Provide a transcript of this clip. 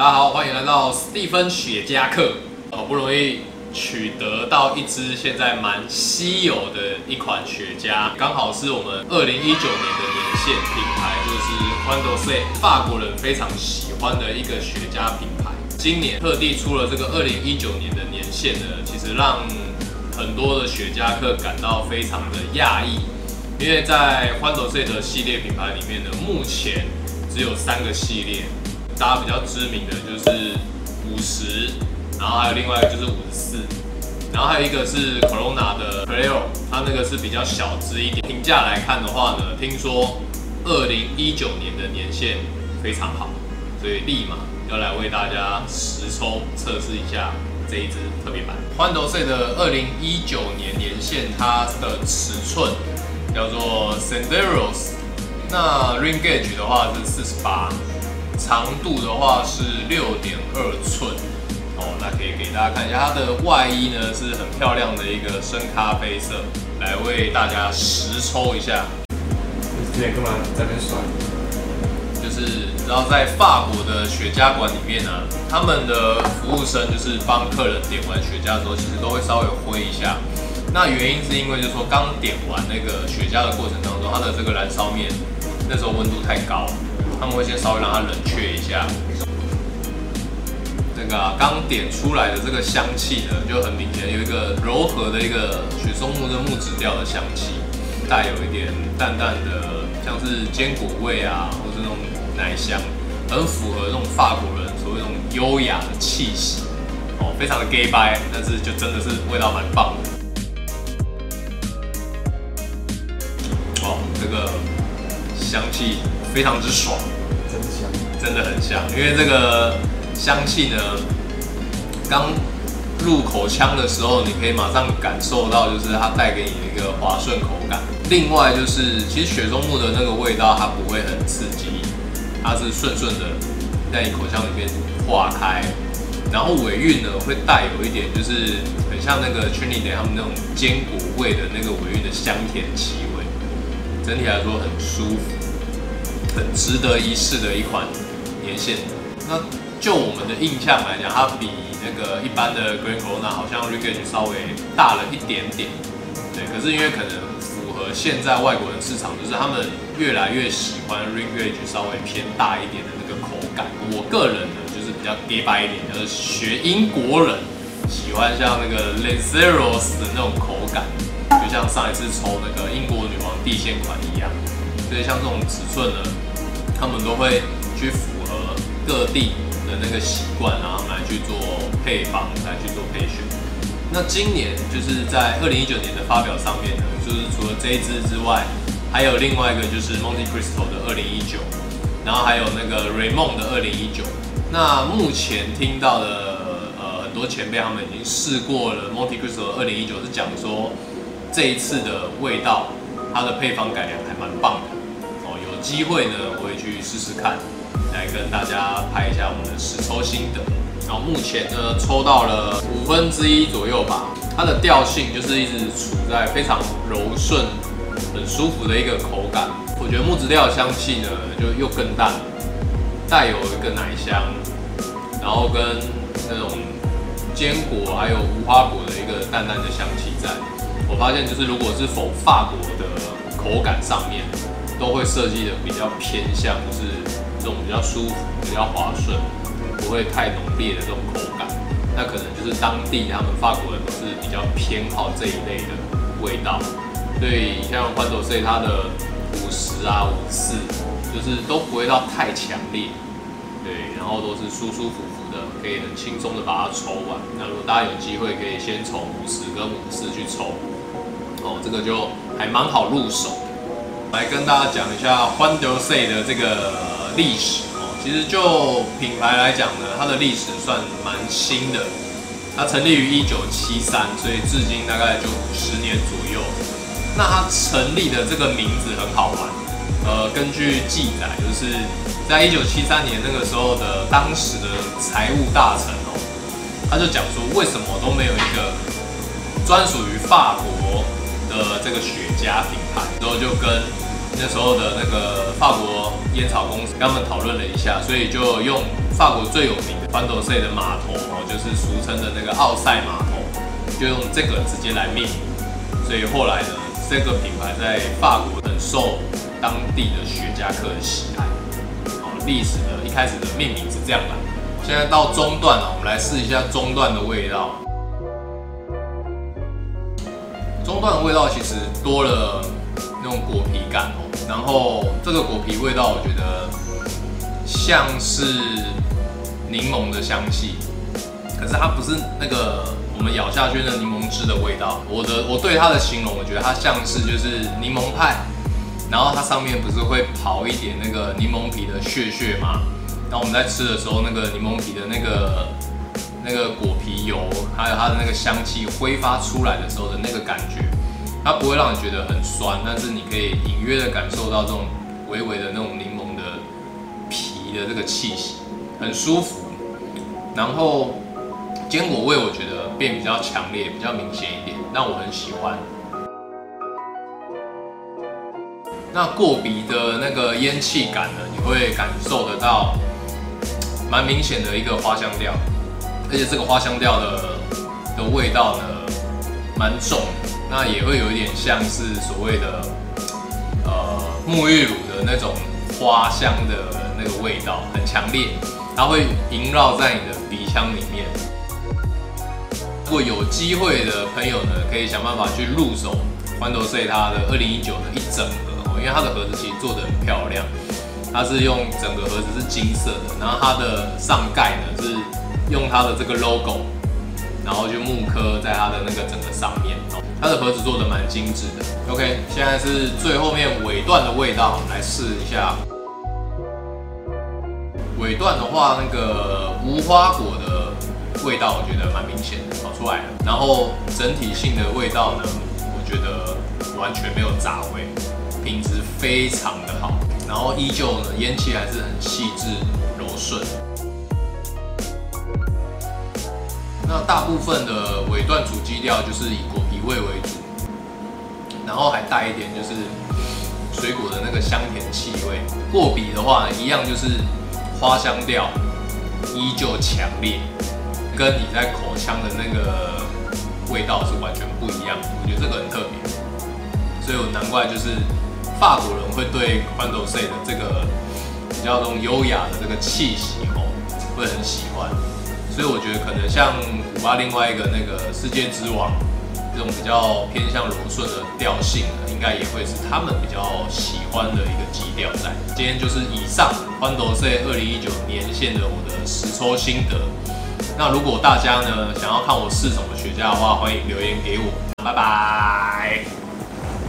大家好，欢迎来到史蒂芬雪茄课。好不容易取得到一支现在蛮稀有的一款雪茄，刚好是我们二零一九年的年限品牌，就是 q u a n d o C，法国人非常喜欢的一个雪茄品牌。今年特地出了这个二零一九年的年限呢，其实让很多的雪茄客感到非常的讶异，因为在 q u a n d o C 的系列品牌里面呢，目前只有三个系列。大家比较知名的就是五十，然后还有另外一个就是五十四，然后还有一个是 Corona 的 p r e o 它那个是比较小只一点。评价来看的话呢，听说二零一九年的年限非常好，所以立马要来为大家实抽测试一下这一支特别版。欢斗 C 的二零一九年年限，它的尺寸叫做 Senderos，那 Ring Gauge 的话是四十八。长度的话是六点二寸哦，那可以给大家看一下它的外衣呢，是很漂亮的一个深咖啡色，来为大家实抽一下。你之前干嘛在那甩？就是然后在法国的雪茄馆里面呢，他们的服务生就是帮客人点完雪茄之后，其实都会稍微挥一下。那原因是因为就是说刚点完那个雪茄的过程当中，它的这个燃烧面那时候温度太高。他们会先稍微让它冷却一下。这个刚点出来的这个香气呢，就很明显有一个柔和的一个雪松木的木质调的香气，带有一点淡淡的像是坚果味啊，或是那种奶香，很符合那种法国人所谓那种优雅的气息哦，非常的 gay bye，但是就真的是味道蛮棒的。香气。非常之爽，真香，真的很香。因为这个香气呢，刚入口腔的时候，你可以马上感受到，就是它带给你的一个滑顺口感。另外就是，其实雪松木的那个味道，它不会很刺激，它是顺顺的在你口腔里面化开。然后尾韵呢，会带有一点，就是很像那个 Trinity 他们那种坚果味的那个尾韵的香甜气味。整体来说很舒服。很值得一试的一款年限。那就我们的印象来讲，它比那个一般的 Green Corona 好像 r i g a g e 稍微大了一点点。对，可是因为可能符合现在外国人市场，就是他们越来越喜欢 r i g a g e 稍微偏大一点的那个口感。我个人呢，就是比较 gay 白一点，就是学英国人喜欢像那个 Lanceros 的那种口感，就像上一次抽那个英国女王地线款一样。所以像这种尺寸呢，他们都会去符合各地的那个习惯，然后来去做配方，来去做配选。那今年就是在二零一九年的发表上面呢，就是除了这一支之外，还有另外一个就是 Monte Cristo 的二零一九，然后还有那个 Raymond 的二零一九。那目前听到的呃很多前辈他们已经试过了 Monte Cristo 二零一九，是讲说这一次的味道，它的配方改良还蛮棒的。机会呢，我会去试试看，来跟大家拍一下我们的实抽心得。然后目前呢，抽到了五分之一左右吧。它的调性就是一直处在非常柔顺、很舒服的一个口感。我觉得木质调香气呢，就又更淡，带有一个奶香，然后跟那种坚果还有无花果的一个淡淡的香气在。我发现就是如果是否法国的口感上面。都会设计的比较偏向，就是这种比较舒服、比较滑顺，不会太浓烈的这种口感。那可能就是当地他们法国人是比较偏好这一类的味道。所以像欢斗 C 它的五十啊、五四，就是都不会到太强烈，对，然后都是舒舒服服的，可以很轻松的把它抽完。那如果大家有机会，可以先从五十跟五四去抽，哦，这个就还蛮好入手。来跟大家讲一下欢德 C 的这个历史哦。其实就品牌来讲呢，它的历史算蛮新的。它成立于一九七三，所以至今大概就十年左右。那它成立的这个名字很好玩。呃，根据记载，就是在一九七三年那个时候的当时的财务大臣哦，他就讲说，为什么都没有一个专属于法国的这个雪茄品牌？然后就跟那时候的那个法国烟草公司跟他们讨论了一下，所以就用法国最有名的欢斗塞的码头哦，就是俗称的那个奥赛码头，就用这个直接来命名。所以后来呢，这个品牌在法国很受当地的雪茄客的喜爱。哦，历史的一开始的命名是这样来。现在到中段了，我们来试一下中段的味道。中段的味道其实多了那种果皮感哦，然后这个果皮味道我觉得像是柠檬的香气，可是它不是那个我们咬下去的柠檬汁的味道。我的我对它的形容，我觉得它像是就是柠檬派，然后它上面不是会刨一点那个柠檬皮的屑屑吗？然后我们在吃的时候，那个柠檬皮的那个。那个果皮油，还有它的那个香气挥发出来的时候的那个感觉，它不会让你觉得很酸，但是你可以隐约的感受到这种微微的那种柠檬的皮的这个气息，很舒服。然后坚果味我觉得变比较强烈，比较明显一点，让我很喜欢。那过鼻的那个烟气感呢，你会感受得到蛮明显的一个花香调。而且这个花香调的的味道呢，蛮重，那也会有一点像是所谓的呃沐浴乳的那种花香的那个味道，很强烈，它会萦绕在你的鼻腔里面。如果有机会的朋友呢，可以想办法去入手欢头 C 它的二零一九的一整盒哦，因为它的盒子其实做的很漂亮，它是用整个盒子是金色的，然后它的上盖呢是。用它的这个 logo，然后就木刻在它的那个整个上面，它的盒子做的蛮精致的。OK，现在是最后面尾段的味道，来试一下。尾段的话，那个无花果的味道，我觉得蛮明显的跑出来了。然后整体性的味道呢，我觉得完全没有杂味，品质非常的好。然后依旧呢，烟气还是很细致柔顺。那大部分的尾段主基调就是以果皮味为主，然后还带一点就是水果的那个香甜气味。过鼻的话，一样就是花香调依旧强烈，跟你在口腔的那个味道是完全不一样。我觉得这个很特别，所以我难怪就是法国人会对 q u a n d o C 的这个比较那种优雅的这个气息哦，会很喜欢。所以我觉得可能像古巴另外一个那个世界之王这种比较偏向柔顺的调性，应该也会是他们比较喜欢的一个基调在。今天就是以上欢斗 C 二零一九年限的我的实抽心得。那如果大家呢想要看我试什么雪茄的话，欢迎留言给我。拜拜。